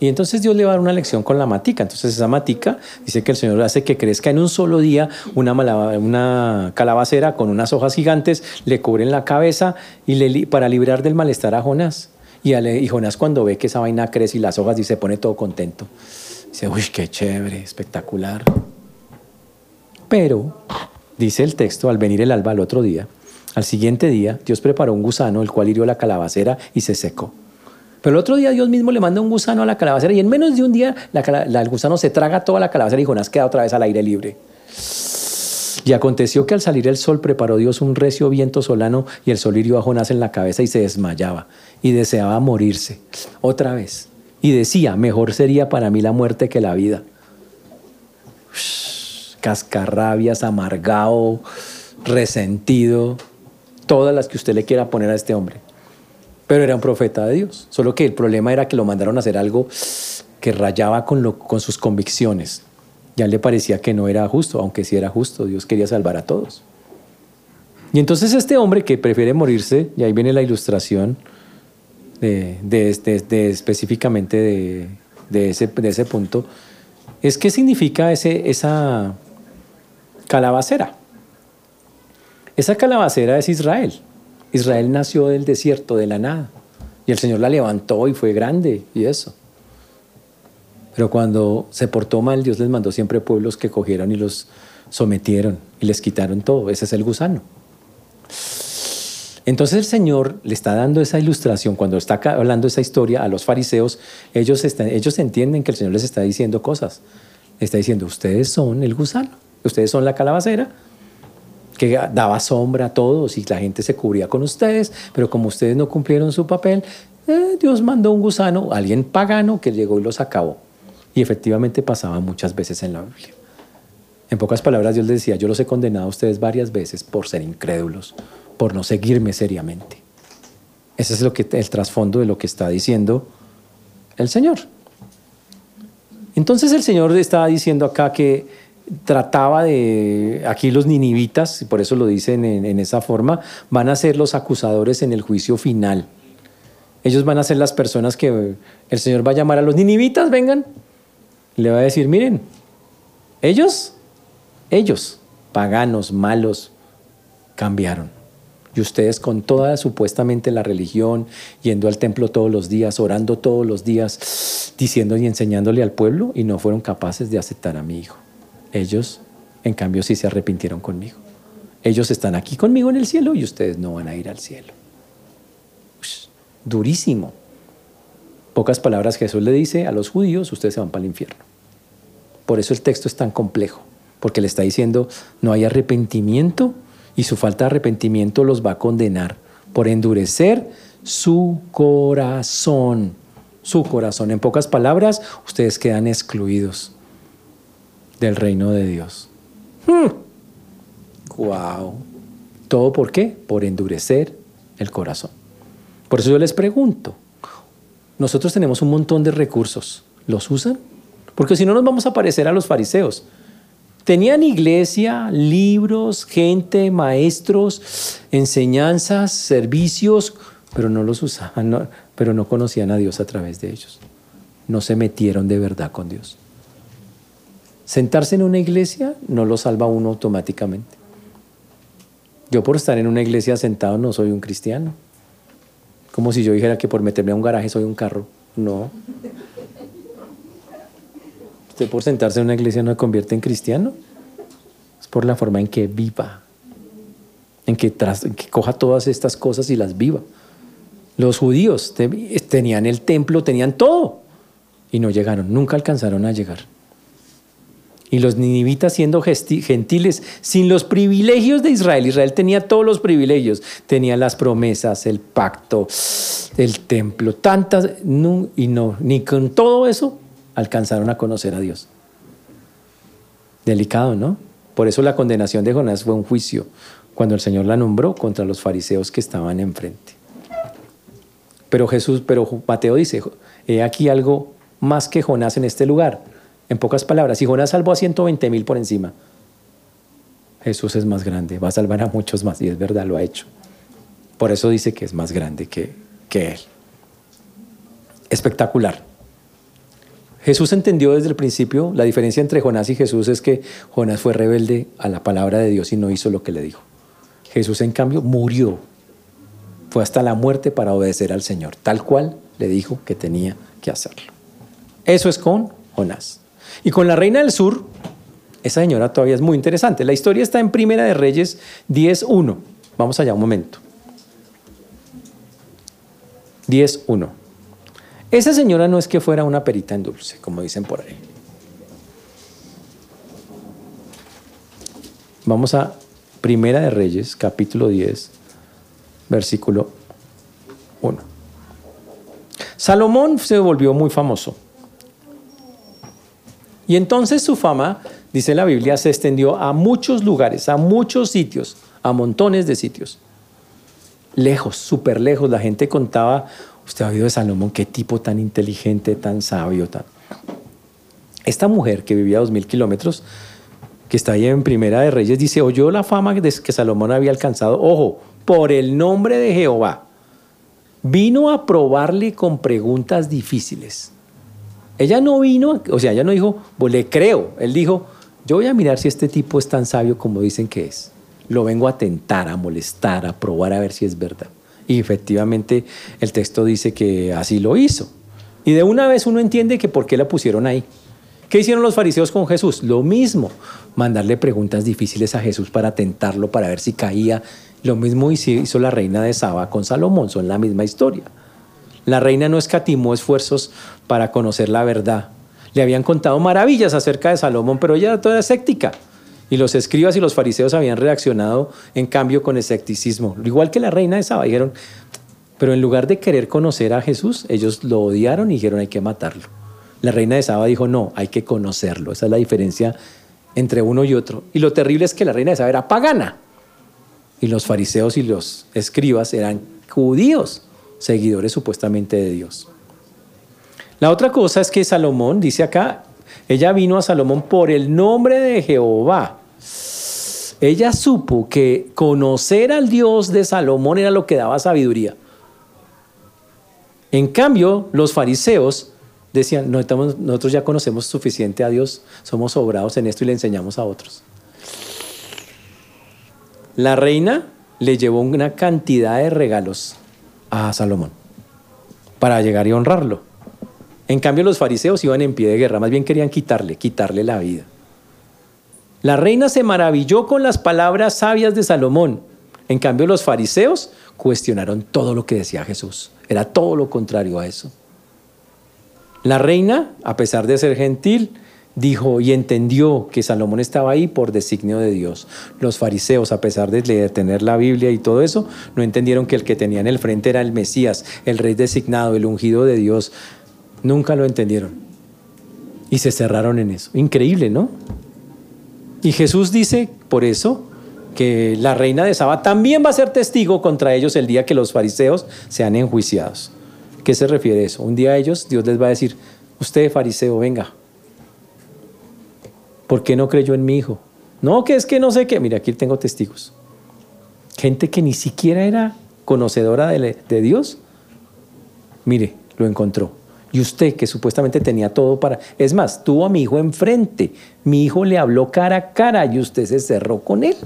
Y entonces Dios le va a dar una lección con la matica. Entonces esa matica dice que el Señor hace que crezca en un solo día una, calabacera con unas hojas gigantes, le cubren la cabeza y le, para librar del malestar a Jonás. Y, y Jonás cuando ve que esa vaina crece y las hojas y se pone todo contento. Dice, uy, qué chévere, espectacular. Pero, dice el texto, al venir el alba al otro día, al siguiente día, Dios preparó un gusano, el cual hirió la calabacera y se secó. Pero el otro día Dios mismo le manda un gusano a la calabacera y en menos de un día el gusano se traga toda la calabacera y Jonás queda otra vez al aire libre. Y aconteció que al salir el sol preparó Dios un recio viento solano y el sol hirió a Jonás en la cabeza y se desmayaba y deseaba morirse. Otra vez y decía, mejor sería para mí la muerte que la vida. cascarrabias, amargado, resentido, todas las que usted le quiera poner a este hombre. Pero era un profeta de Dios. Solo que el problema era que lo mandaron a hacer algo que rayaba con, con sus convicciones. Ya le parecía que no era justo, aunque sí era justo. Dios quería salvar a todos. Y entonces este hombre que prefiere morirse, y ahí viene la ilustración, de, específicamente de, ese, de ese punto, es qué significa ese, esa calabacera. Esa calabacera es Israel. Israel nació del desierto, de la nada. Y el Señor la levantó y fue grande y eso. Pero cuando se portó mal, Dios les mandó siempre pueblos que cogieron y los sometieron y les quitaron todo. Ese es el gusano. Entonces el Señor le está dando esa ilustración, cuando está hablando esa historia a los fariseos, ellos, ellos entienden que el Señor les está diciendo cosas. está diciendo, ustedes son el gusano, ustedes son la calabacera, que daba sombra a todos y la gente se cubría con ustedes, pero como ustedes no cumplieron su papel, eh, Dios mandó un gusano, alguien pagano, que llegó y los acabó. Y efectivamente pasaba muchas veces en la Biblia. En pocas palabras, Dios decía, yo los he condenado a ustedes varias veces por ser incrédulos, por no seguirme seriamente. Ese es lo que, el trasfondo de lo que está diciendo el Señor. Entonces el Señor estaba diciendo acá que trataba de, aquí los ninivitas, por eso lo dicen en, en, esa forma, van a ser los acusadores en el juicio final. Ellos van a ser las personas que el Señor va a llamar a los ninivitas, vengan, le va a decir, miren, ellos, ellos, paganos, malos, cambiaron. Y ustedes con toda supuestamente la religión, yendo al templo todos los días, orando todos los días, diciendo y enseñándole al pueblo, y no fueron capaces de aceptar a mi hijo. Ellos, en cambio, sí se arrepintieron conmigo. Ellos están aquí conmigo en el cielo y ustedes no van a ir al cielo. durísimo. Pocas palabras Jesús le dice a los judíos, ustedes se van para el infierno. Por eso el texto es tan complejo, porque le está diciendo, no hay arrepentimiento y su falta de arrepentimiento los va a condenar por endurecer su corazón. Su corazón. En pocas palabras, ustedes quedan excluidos del reino de Dios. ¡Wow! Hmm. ¿Todo por qué? Por endurecer el corazón. Por eso yo les pregunto, nosotros tenemos un montón de recursos, ¿los usan? Porque si no nos vamos a parecer a los fariseos. Tenían iglesia, libros, gente, maestros, enseñanzas, servicios, pero no los usaban, pero no conocían a Dios a través de ellos. No se metieron de verdad con Dios. Sentarse en una iglesia no lo salva uno automáticamente. Yo por estar en una iglesia sentado no soy un cristiano. Como si yo dijera que por meterme a un garaje soy un carro. No por sentarse en una iglesia no se convierte en cristiano. Es por la forma en que viva, en que, coja todas estas cosas y las viva. Los judíos tenían el templo, tenían todo y no llegaron, nunca alcanzaron a llegar. Y los ninivitas siendo gentiles, sin los privilegios de Israel. Israel tenía todos los privilegios. Tenía las promesas, el pacto, el templo, tantas, y no, ni con todo eso alcanzaron a conocer a Dios. Delicado, ¿no? Por eso la condenación de Jonás fue un juicio, cuando el Señor la nombró contra los fariseos que estaban enfrente. Pero Jesús, pero Mateo dice, he aquí algo más que Jonás en este lugar. En pocas palabras, si Jonás salvó a 120 mil por encima, Jesús es más grande, va a salvar a muchos más, y es verdad, lo ha hecho. Por eso dice que es más grande que, que Él. Espectacular. Jesús entendió desde el principio, la diferencia entre Jonás y Jesús es que Jonás fue rebelde a la palabra de Dios y no hizo lo que le dijo. Jesús, en cambio, murió. Fue hasta la muerte para obedecer al Señor, tal cual le dijo que tenía que hacerlo. Eso es con Jonás. Y con la reina del sur, esa señora todavía es muy interesante. La historia está en Primera de Reyes 10.1. Vamos allá un momento. 10.1. Esa señora no es que fuera una perita en dulce, como dicen por ahí. Vamos a Primera de Reyes, capítulo 10, versículo 1. Salomón se volvió muy famoso. Y entonces su fama, dice la Biblia, se extendió a muchos lugares, a muchos sitios, a montones de sitios. Lejos, súper lejos. La gente contaba, usted ha oído de Salomón, qué tipo tan inteligente, tan sabio, tan... Esta mujer que vivía a dos mil kilómetros, que está ahí en Primera de Reyes, dice, oyó la fama que Salomón había alcanzado, ojo, por el nombre de Jehová. Vino a probarle con preguntas difíciles. Ella no vino, o sea, ella no dijo, pues le creo. Él dijo, yo voy a mirar si este tipo es tan sabio como dicen que es. Lo vengo a tentar, a molestar, a probar a ver si es verdad. Y efectivamente el texto dice que así lo hizo. Y de una vez uno entiende que por qué la pusieron ahí. ¿Qué hicieron los fariseos con Jesús? Lo mismo, mandarle preguntas difíciles a Jesús para tentarlo, para ver si caía. Lo mismo hizo la reina de Saba con Salomón, son la misma historia. La reina no escatimó esfuerzos para conocer la verdad. Le habían contado maravillas acerca de Salomón, pero ella era toda escéptica. Y los escribas y los fariseos habían reaccionado en cambio con escepticismo. Igual que la reina de Saba, dijeron, pero en lugar de querer conocer a Jesús, ellos lo odiaron y dijeron hay que matarlo. La reina de Saba dijo, no, hay que conocerlo. Esa es la diferencia entre uno y otro. Y lo terrible es que la reina de Saba era pagana. Y los fariseos y los escribas eran judíos seguidores supuestamente de Dios. La otra cosa es que Salomón, dice acá, ella vino a Salomón por el nombre de Jehová. Ella supo que conocer al Dios de Salomón era lo que daba sabiduría. En cambio, los fariseos decían, no, nosotros ya conocemos suficiente a Dios, somos sobrados en esto y le enseñamos a otros. La reina le llevó una cantidad de regalos a Salomón para llegar y honrarlo. En cambio los fariseos iban en pie de guerra, más bien querían quitarle, quitarle la vida. La reina se maravilló con las palabras sabias de Salomón. En cambio los fariseos cuestionaron todo lo que decía Jesús. Era todo lo contrario a eso. La reina, a pesar de ser gentil, dijo y entendió que Salomón estaba ahí por designio de Dios. Los fariseos, a pesar de tener la Biblia y todo eso, no entendieron que el que tenía en el frente era el Mesías, el rey designado, el ungido de Dios. Nunca lo entendieron. Y se cerraron en eso. Increíble, ¿no? Y Jesús dice, por eso, que la reina de Saba también va a ser testigo contra ellos el día que los fariseos sean enjuiciados. ¿Qué se refiere a eso? Un día a ellos Dios les va a decir, usted fariseo, venga, ¿Por qué no creyó en mi hijo? No, que es que no sé qué. Mira, aquí tengo testigos. Gente que ni siquiera era conocedora de, de Dios. Mire, lo encontró. Y usted, que supuestamente tenía todo para... Es más, tuvo a mi hijo enfrente. Mi hijo le habló cara a cara y usted se cerró con él.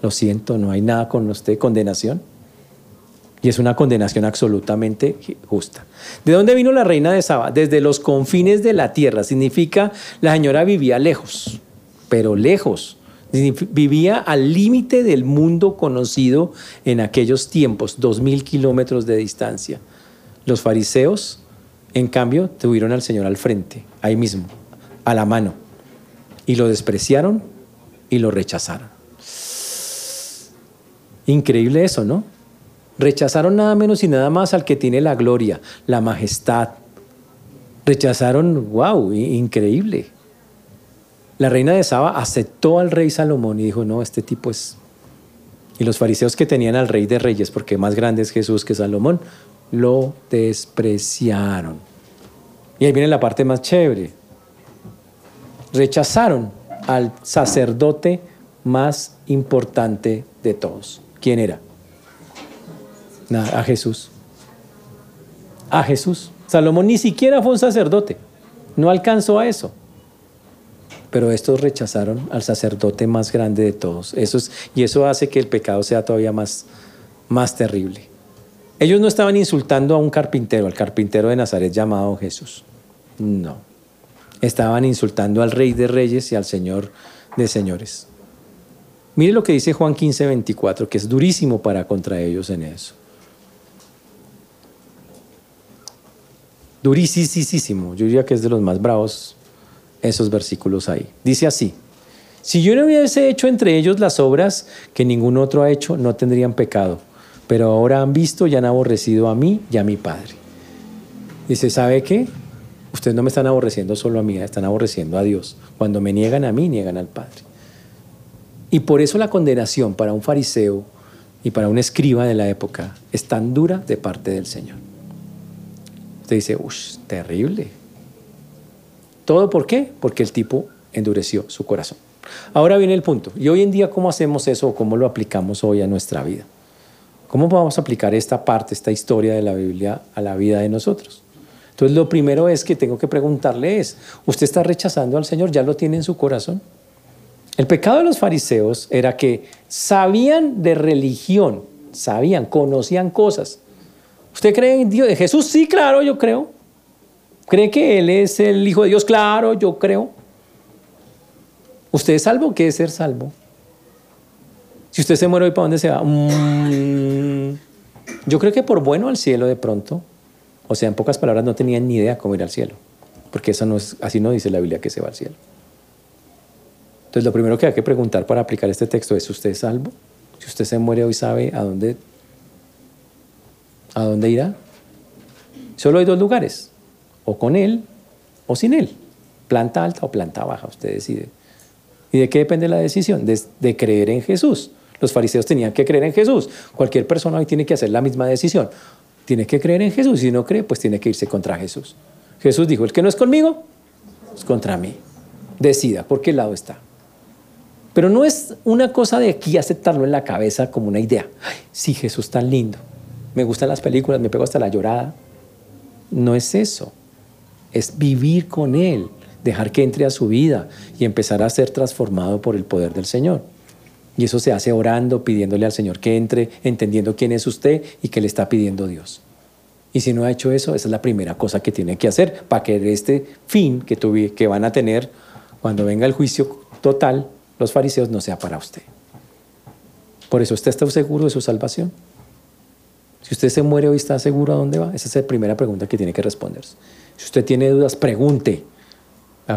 Lo siento, no hay nada con usted, condenación. Y es una condenación absolutamente justa. ¿De dónde vino la reina de Saba? Desde los confines de la tierra. Significa la señora vivía lejos, pero lejos. Vivía al límite del mundo conocido en aquellos tiempos, dos mil kilómetros de distancia. Los fariseos, en cambio, tuvieron al Señor al frente, ahí mismo, a la mano, y lo despreciaron y lo rechazaron. Increíble eso, ¿no? Rechazaron nada menos y nada más al que tiene la gloria, la majestad. Rechazaron, wow, increíble. La reina de Saba aceptó al rey Salomón y dijo, no, este tipo es... Y los fariseos que tenían al rey de reyes, porque más grande es Jesús que Salomón, lo despreciaron. Y ahí viene la parte más chévere. Rechazaron al sacerdote más importante de todos. ¿Quién era? A Jesús. A Jesús. Salomón ni siquiera fue un sacerdote. No alcanzó a eso. Pero estos rechazaron al sacerdote más grande de todos. Eso es, y eso hace que el pecado sea todavía más, más terrible. Ellos no estaban insultando a un carpintero, al carpintero de Nazaret llamado Jesús. No. Estaban insultando al Rey de Reyes y al Señor de Señores. Mire lo que dice Juan 15, 24, que es durísimo para contra ellos en eso. Durísimo. Yo diría que es de los más bravos esos versículos ahí. Dice así. Si yo no hubiese hecho entre ellos las obras que ningún otro ha hecho, no tendrían pecado. Pero ahora han visto y han aborrecido a mí y a mi Padre. Dice, ¿sabe qué? Ustedes no me están aborreciendo solo a mí, están aborreciendo a Dios. Cuando me niegan a mí, niegan al Padre. Y por eso la condenación para un fariseo y para un escriba de la época es tan dura de parte del Señor. Usted dice, uff, terrible. ¿Todo por qué? Porque el tipo endureció su corazón. Ahora viene el punto. ¿Y hoy en día cómo hacemos eso o cómo lo aplicamos hoy a nuestra vida? ¿Cómo vamos a aplicar esta parte, esta historia de la Biblia a la vida de nosotros? Entonces lo primero es que tengo que preguntarle es, ¿usted está rechazando al Señor? ¿Ya lo tiene en su corazón? El pecado de los fariseos era que sabían de religión, sabían, conocían cosas. ¿Usted cree en Dios? ¿En Jesús? Sí, claro, yo creo. ¿Cree que Él es el Hijo de Dios? Claro, yo creo. ¿Usted es salvo? ¿Qué es ser salvo? Si usted se muere hoy, ¿para dónde se va? Mm, yo creo que por bueno al cielo de pronto. O sea, en pocas palabras, no tenían ni idea cómo ir al cielo. Porque eso no es, así no dice la Biblia que se va al cielo. Entonces, lo primero que hay que preguntar para aplicar este texto es, ¿usted es salvo? Si usted se muere hoy, ¿sabe a dónde, a dónde irá? Solo hay dos lugares, o con él o sin él. Planta alta o planta baja, usted decide. ¿Y de qué depende la decisión? de creer en Jesús. Los fariseos tenían que creer en Jesús. Cualquier persona hoy tiene que hacer la misma decisión. Tiene que creer en Jesús. Si no cree, pues tiene que irse contra Jesús. Jesús dijo, el que no es conmigo, es contra mí. Decida por qué lado está. Pero no es una cosa de aquí aceptarlo en la cabeza como una idea. Ay, sí, Jesús tan lindo. Me gustan las películas, me pego hasta la llorada. No es eso. Es vivir con Él, dejar que entre a su vida y empezar a ser transformado por el poder del Señor. Y eso se hace orando, pidiéndole al Señor que entre, entendiendo quién es usted y qué le está pidiendo Dios. Y si no ha hecho eso, esa es la primera cosa que tiene que hacer para que este fin que, que van a tener cuando venga el juicio total, los fariseos no sea para usted. Por eso usted está seguro de su salvación. Si usted se muere hoy, ¿está seguro a dónde va? Esa es la primera pregunta que tiene que responderse. Si usted tiene dudas, pregunte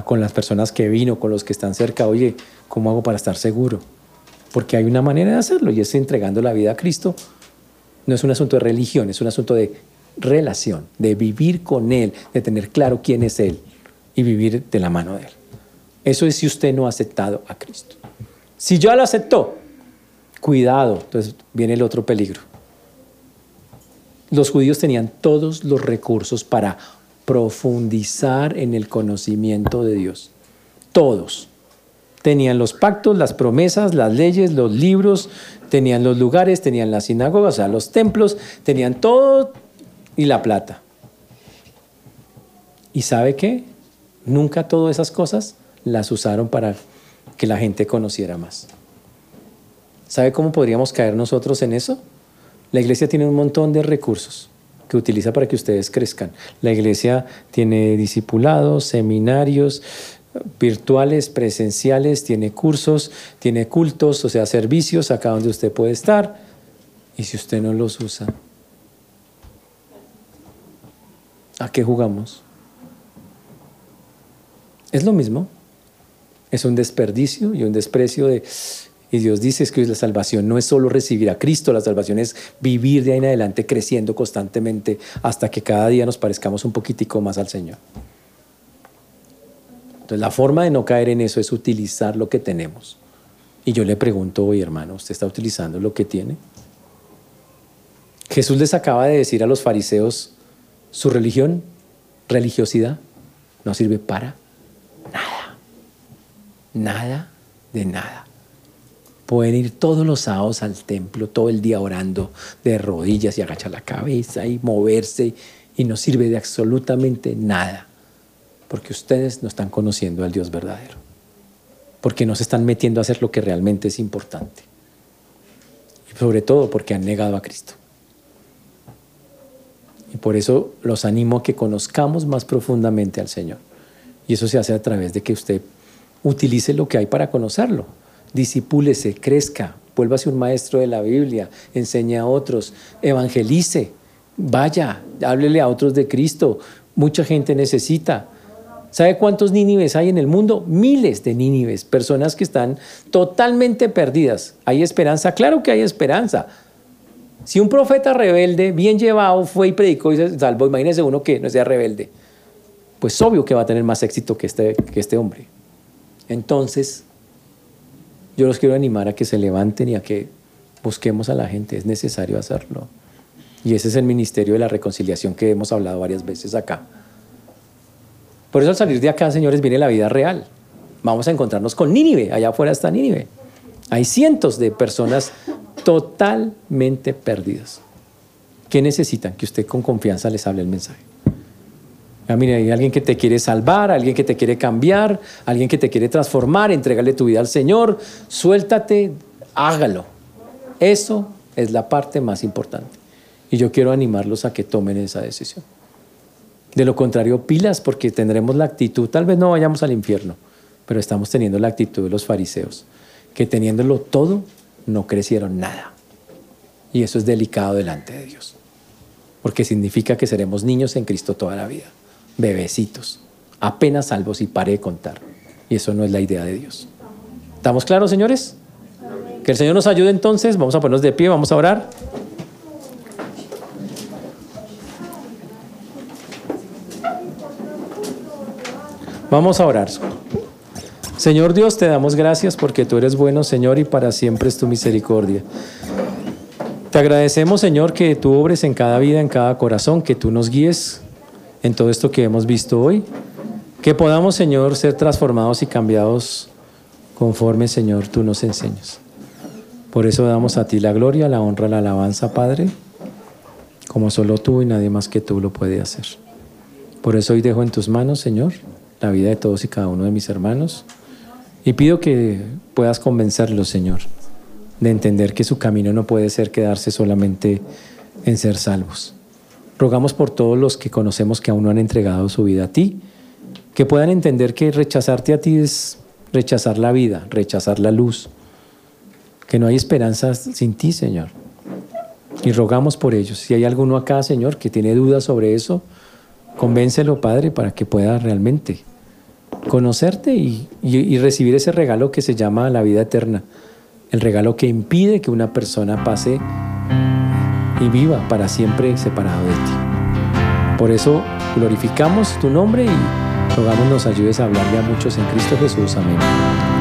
con las personas que vino, con los que están cerca, oye, ¿cómo hago para estar seguro? Porque hay una manera de hacerlo y es entregando la vida a Cristo. No es un asunto de religión, es un asunto de relación, de vivir con Él, de tener claro quién es Él y vivir de la mano de Él. Eso es si usted no ha aceptado a Cristo. Si ya lo aceptó, cuidado, entonces viene el otro peligro. Los judíos tenían todos los recursos para profundizar en el conocimiento de Dios. Todos. Tenían los pactos, las promesas, las leyes, los libros, tenían los lugares, tenían las sinagogas, o sea, los templos, tenían todo y la plata. ¿Y sabe qué? Nunca todas esas cosas las usaron para que la gente conociera más. ¿Sabe cómo podríamos caer nosotros en eso? La iglesia tiene un montón de recursos que utiliza para que ustedes crezcan. La iglesia tiene discipulados, seminarios, virtuales, presenciales, tiene cursos, tiene cultos, o sea, servicios acá donde usted puede estar. Y si usted no los usa, ¿a qué jugamos? Es lo mismo. Es un desperdicio y un desprecio de... Y Dios dice es que la salvación no es solo recibir a Cristo, la salvación es vivir de ahí en adelante creciendo constantemente hasta que cada día nos parezcamos un poquitico más al Señor. Entonces la forma de no caer en eso es utilizar lo que tenemos. Y yo le pregunto hoy, hermano, ¿usted está utilizando lo que tiene? Jesús les acaba de decir a los fariseos, su religión, religiosidad, no sirve para nada. Nada de nada. Pueden ir todos los sábados al templo, todo el día orando de rodillas y agachar la cabeza y moverse y no sirve de absolutamente nada. Porque ustedes no están conociendo al Dios verdadero. Porque no se están metiendo a hacer lo que realmente es importante. Y sobre todo porque han negado a Cristo. Y por eso los animo a que conozcamos más profundamente al Señor. Y eso se hace a través de que usted utilice lo que hay para conocerlo. Disipúlese, crezca, vuélvase un maestro de la Biblia, enseñe a otros, evangelice, vaya, háblele a otros de Cristo. Mucha gente necesita. ¿Sabe cuántos nínives hay en el mundo? Miles de nínives, personas que están totalmente perdidas. ¿Hay esperanza? Claro que hay esperanza. Si un profeta rebelde, bien llevado, fue y predicó y se salvó, imagínese uno que no sea rebelde, pues obvio que va a tener más éxito que este, que este hombre. Entonces, yo los quiero animar a que se levanten y a que busquemos a la gente, es necesario hacerlo. Y ese es el ministerio de la reconciliación que hemos hablado varias veces acá. Por eso al salir de acá, señores, viene la vida real. Vamos a encontrarnos con Nínive, allá afuera está Nínive. Hay cientos de personas totalmente perdidas. ¿Qué necesitan? Que usted con confianza les hable el mensaje. Ah, mira, hay alguien que te quiere salvar, alguien que te quiere cambiar, alguien que te quiere transformar, entregarle tu vida al Señor. Suéltate, hágalo. Eso es la parte más importante. Y yo quiero animarlos a que tomen esa decisión. De lo contrario, pilas, porque tendremos la actitud, tal vez no vayamos al infierno, pero estamos teniendo la actitud de los fariseos, que teniéndolo todo, no crecieron nada. Y eso es delicado delante de Dios, porque significa que seremos niños en Cristo toda la vida, bebecitos, apenas salvos y paré de contar. Y eso no es la idea de Dios. ¿Estamos claros, señores? Que el Señor nos ayude entonces, vamos a ponernos de pie, vamos a orar. Vamos a orar. Señor Dios, te damos gracias porque tú eres bueno, Señor, y para siempre es tu misericordia. Te agradecemos, Señor, que tú obres en cada vida, en cada corazón, que tú nos guíes en todo esto que hemos visto hoy. Que podamos, Señor, ser transformados y cambiados conforme, Señor, tú nos enseñas. Por eso damos a ti la gloria, la honra, la alabanza, Padre, como solo tú y nadie más que tú lo puede hacer. Por eso hoy dejo en tus manos, Señor, la vida de todos y cada uno de mis hermanos. Y pido que puedas convencerlos, Señor, de entender que su camino no puede ser quedarse solamente en ser salvos. Rogamos por todos los que conocemos que aún no han entregado su vida a ti, que puedan entender que rechazarte a ti es rechazar la vida, rechazar la luz, que no hay esperanza sin ti, Señor. Y rogamos por ellos. Si hay alguno acá, Señor, que tiene dudas sobre eso, convéncelo, Padre, para que pueda realmente conocerte y, recibir ese regalo que se llama la vida eterna, el regalo que impide que una persona pase y viva para siempre separado de ti. Por eso glorificamos tu nombre y rogamos nos ayudes a hablarle a muchos en Cristo Jesús. Amén.